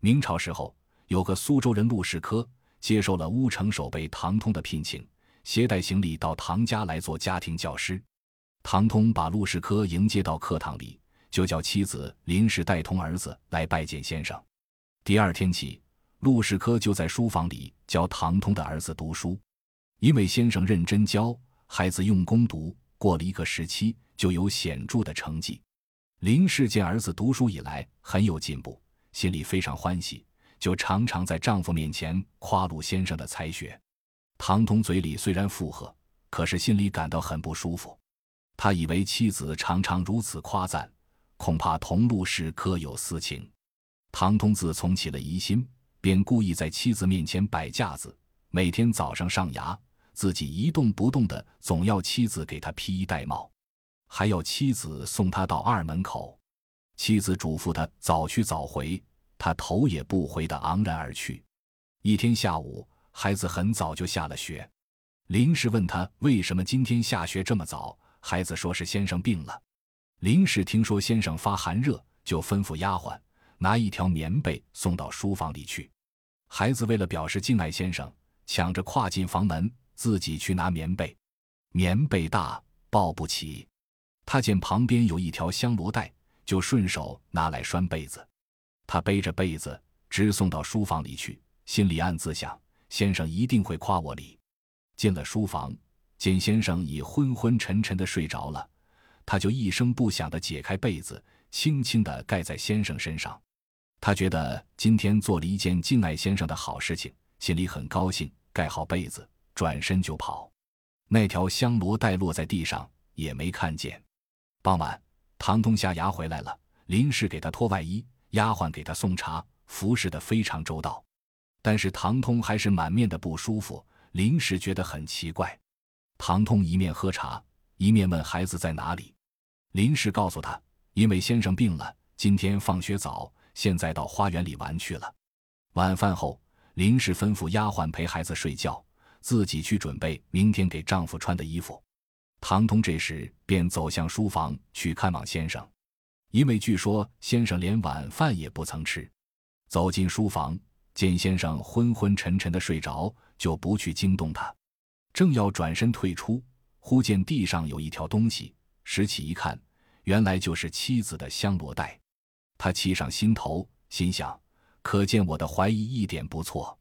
明朝时候，有个苏州人陆世科接受了乌城守备唐通的聘请，携带行李到唐家来做家庭教师。唐通把陆世科迎接到课堂里，就叫妻子林氏带同儿子来拜见先生。第二天起，陆世科就在书房里教唐通的儿子读书，因为先生认真教，孩子用功读，过了一个时期，就有显著的成绩。林氏见儿子读书以来很有进步，心里非常欢喜，就常常在丈夫面前夸陆先生的才学。唐通嘴里虽然附和，可是心里感到很不舒服。他以为妻子常常如此夸赞，恐怕同陆氏各有私情。唐通自从起了疑心，便故意在妻子面前摆架子，每天早上上衙，自己一动不动的，总要妻子给他披衣戴帽。还要妻子送他到二门口，妻子嘱咐他早去早回，他头也不回的昂然而去。一天下午，孩子很早就下了学，林氏问他为什么今天下学这么早，孩子说是先生病了。林氏听说先生发寒热，就吩咐丫鬟拿一条棉被送到书房里去。孩子为了表示敬爱先生，抢着跨进房门，自己去拿棉被，棉被大，抱不起。他见旁边有一条香罗带，就顺手拿来拴被子。他背着被子直送到书房里去，心里暗自想：先生一定会夸我礼。进了书房，见先生已昏昏沉沉的睡着了，他就一声不响的解开被子，轻轻的盖在先生身上。他觉得今天做了一件敬爱先生的好事情，心里很高兴。盖好被子，转身就跑。那条香罗带落在地上，也没看见。傍晚，唐通下牙回来了，林氏给他脱外衣，丫鬟给他送茶，服侍的非常周到。但是唐通还是满面的不舒服，林氏觉得很奇怪。唐通一面喝茶，一面问孩子在哪里。林氏告诉他，因为先生病了，今天放学早，现在到花园里玩去了。晚饭后，林氏吩咐丫鬟陪孩子睡觉，自己去准备明天给丈夫穿的衣服。唐通这时便走向书房去看望先生，因为据说先生连晚饭也不曾吃。走进书房，见先生昏昏沉沉的睡着，就不去惊动他。正要转身退出，忽见地上有一条东西，拾起一看，原来就是妻子的香罗带。他气上心头，心想：可见我的怀疑一点不错。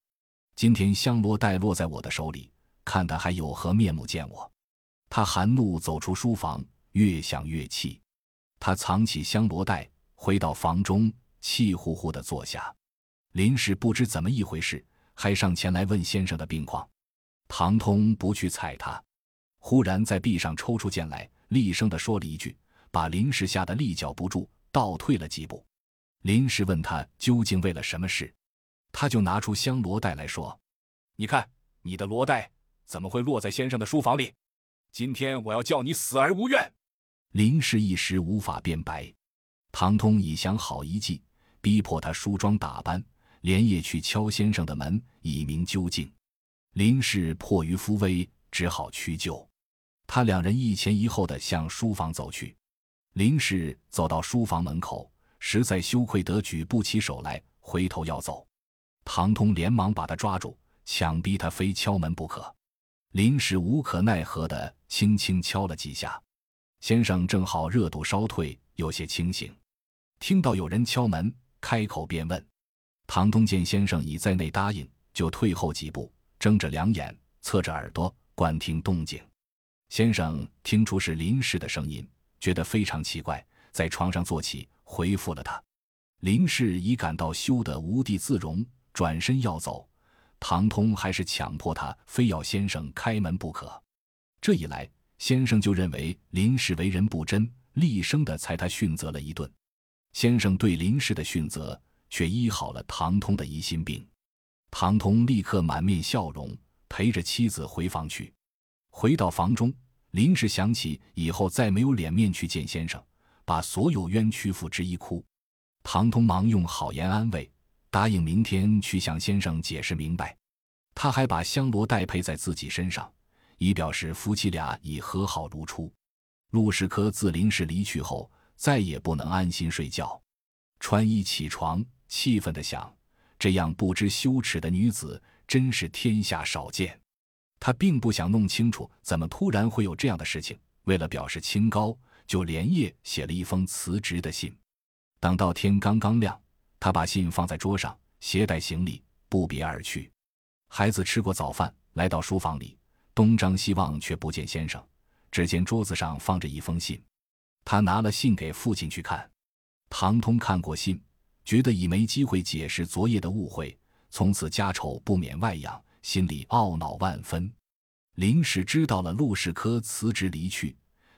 今天香罗带落在我的手里，看他还有何面目见我？他含怒走出书房，越想越气。他藏起香罗带，回到房中，气呼呼地坐下。林氏不知怎么一回事，还上前来问先生的病况。唐通不去睬他，忽然在壁上抽出剑来，厉声地说了一句，把林氏吓得立脚不住，倒退了几步。林氏问他究竟为了什么事，他就拿出香罗袋来说：“你看，你的罗带怎么会落在先生的书房里？”今天我要叫你死而无怨。林氏一时无法辩白，唐通已想好一计，逼迫他梳妆打扮，连夜去敲先生的门，以明究竟。林氏迫于夫威，只好屈就。他两人一前一后的向书房走去。林氏走到书房门口，实在羞愧得举不起手来，回头要走。唐通连忙把他抓住，强逼他非敲门不可。林氏无可奈何的轻轻敲了几下，先生正好热度稍退，有些清醒，听到有人敲门，开口便问。唐东见先生已在内答应，就退后几步，睁着两眼，侧着耳朵观听动静。先生听出是林氏的声音，觉得非常奇怪，在床上坐起，回复了他。林氏已感到羞得无地自容，转身要走。唐通还是强迫他非要先生开门不可，这一来，先生就认为林氏为人不真，厉声的裁他训责了一顿。先生对林氏的训责却医好了唐通的疑心病。唐通立刻满面笑容，陪着妻子回房去。回到房中，林氏想起以后再没有脸面去见先生，把所有冤屈付之一哭。唐通忙用好言安慰。答应明天去向先生解释明白，他还把香罗带佩在自己身上，以表示夫妻俩已和好如初。陆世科自林氏离去后，再也不能安心睡觉，穿衣起床，气愤地想：这样不知羞耻的女子真是天下少见。他并不想弄清楚怎么突然会有这样的事情，为了表示清高，就连夜写了一封辞职的信。等到天刚刚亮，他把信放在桌上，携带行李不别而去。孩子吃过早饭，来到书房里，东张西望却不见先生，只见桌子上放着一封信。他拿了信给父亲去看。唐通看过信，觉得已没机会解释昨夜的误会，从此家丑不免外扬，心里懊恼万分。临时知道了陆世科辞职离去，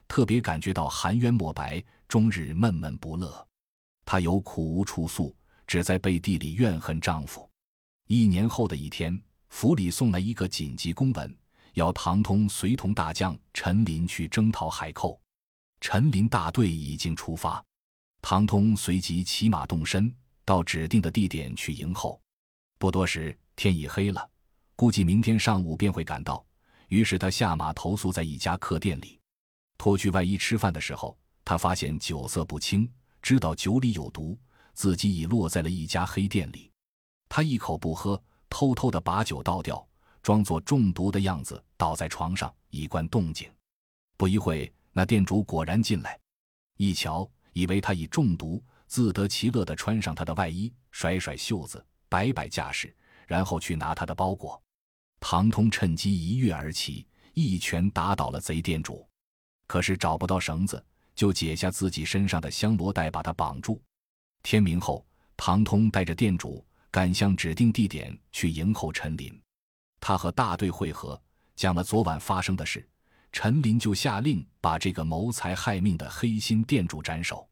特别感觉到含冤莫白，终日闷闷不乐。他有苦无处诉，只在背地里怨恨丈夫。一年后的一天，府里送来一个紧急公文，要唐通随同大将陈林去征讨海寇。陈林大队已经出发。唐通随即骑马动身，到指定的地点去迎候。不多时，天已黑了，估计明天上午便会赶到。于是他下马投宿在一家客店里，脱去外衣吃饭的时候，他发现酒色不清，知道酒里有毒，自己已落在了一家黑店里。他一口不喝，偷偷的把酒倒掉，装作中毒的样子，倒在床上以观动静。不一会，那店主果然进来，一瞧。以为他已中毒，自得其乐地穿上他的外衣，甩甩袖子，摆摆架势，然后去拿他的包裹。唐通趁机一跃而起，一拳打倒了贼店主。可是找不到绳子，就解下自己身上的香罗带，把他绑住。天明后，唐通带着店主赶向指定地点去迎候陈林。他和大队会合，讲了昨晚发生的事。陈林就下令把这个谋财害命的黑心店主斩首。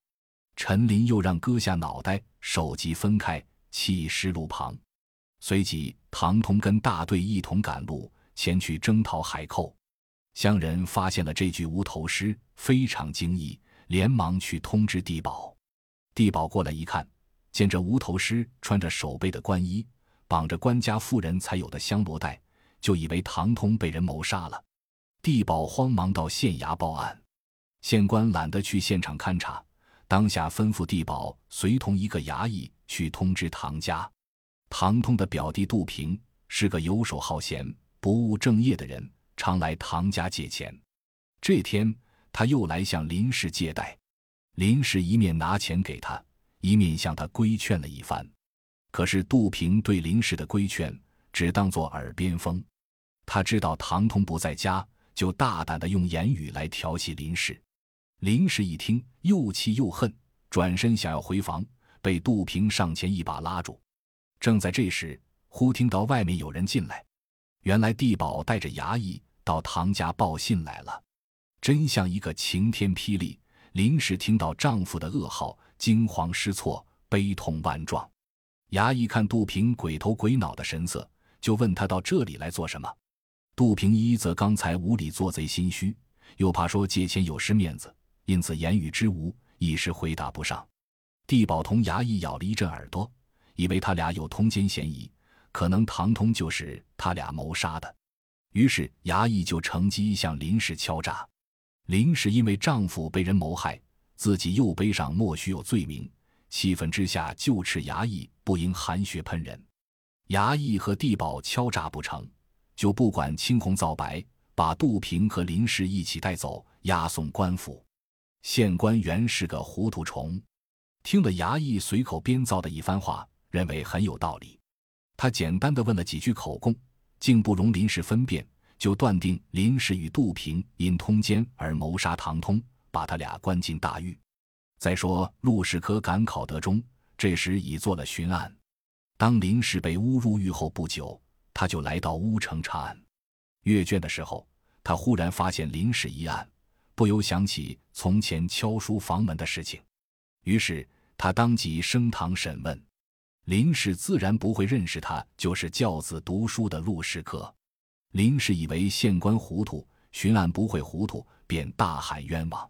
陈林又让割下脑袋，首级分开，弃尸路旁。随即，唐通跟大队一同赶路，前去征讨海寇。乡人发现了这具无头尸，非常惊异，连忙去通知地保。地保过来一看，见这无头尸穿着手背的官衣，绑着官家妇人才有的香罗带，就以为唐通被人谋杀了。地保慌忙到县衙报案，县官懒得去现场勘查，当下吩咐地保随同一个衙役去通知唐家。唐通的表弟杜平是个游手好闲、不务正业的人，常来唐家借钱。这天他又来向林氏借贷，林氏一面拿钱给他，一面向他规劝了一番。可是杜平对林氏的规劝只当作耳边风，他知道唐通不在家。就大胆的用言语来调戏林氏，林氏一听又气又恨，转身想要回房，被杜平上前一把拉住。正在这时，忽听到外面有人进来，原来地保带着衙役到唐家报信来了，真像一个晴天霹雳。林氏听到丈夫的噩耗，惊慌失措，悲痛万状。衙役看杜平鬼头鬼脑的神色，就问他到这里来做什么。杜平一则刚才无理做贼心虚，又怕说借钱有失面子，因此言语之无，一时回答不上。地保同衙役咬了一阵耳朵，以为他俩有通奸嫌疑，可能唐通就是他俩谋杀的。于是衙役就乘机向林氏敲诈。林氏因为丈夫被人谋害，自己又背上莫须有罪名，气愤之下就斥衙役不应含血喷人。衙役和地保敲诈不成。就不管青红皂白，把杜平和林氏一起带走，押送官府。县官原是个糊涂虫，听了衙役随口编造的一番话，认为很有道理。他简单的问了几句口供，竟不容林氏分辨，就断定林氏与杜平因通奸而谋杀唐通，把他俩关进大狱。再说陆世科赶考得中，这时已做了巡案。当林氏被诬入狱后不久。他就来到乌城查案，阅卷的时候，他忽然发现林氏一案，不由想起从前敲书房门的事情，于是他当即升堂审问。林氏自然不会认识他就是教子读书的陆世科。林氏以为县官糊涂，巡案不会糊涂，便大喊冤枉。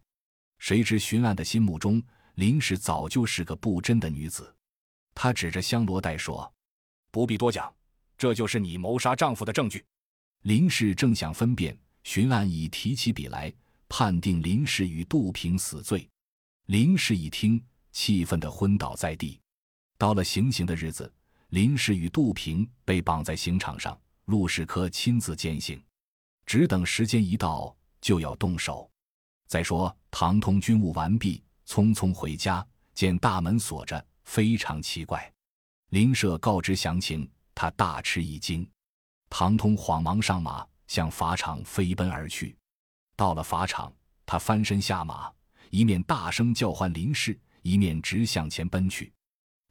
谁知巡案的心目中，林氏早就是个不贞的女子。他指着香罗带说：“不必多讲。”这就是你谋杀丈夫的证据。林氏正想分辨，巡案已提起笔来，判定林氏与杜平死罪。林氏一听，气愤的昏倒在地。到了行刑的日子，林氏与杜平被绑在刑场上，陆士科亲自监刑，只等时间一到就要动手。再说唐通军务完毕，匆匆回家，见大门锁着，非常奇怪。林舍告知详情，他大吃一惊。唐通慌忙上马，向法场飞奔而去。到了法场，他翻身下马，一面大声叫唤林氏，一面直向前奔去。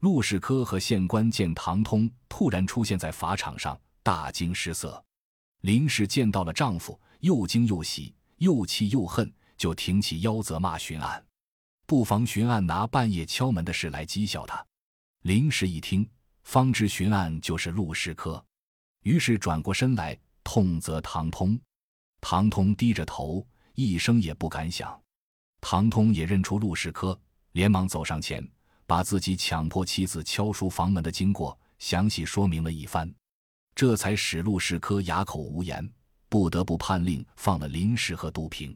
陆士科和县官见唐通突然出现在法场上，大惊失色。林氏见到了丈夫，又惊又喜，又气又恨。就挺起腰责骂巡案，不妨巡案拿半夜敲门的事来讥笑他。林氏一听，方知巡案就是陆士科，于是转过身来痛责唐通。唐通低着头，一声也不敢响。唐通也认出陆士科，连忙走上前，把自己强迫妻子敲书房门的经过详细说明了一番，这才使陆士科哑口无言，不得不判令放了林氏和杜平。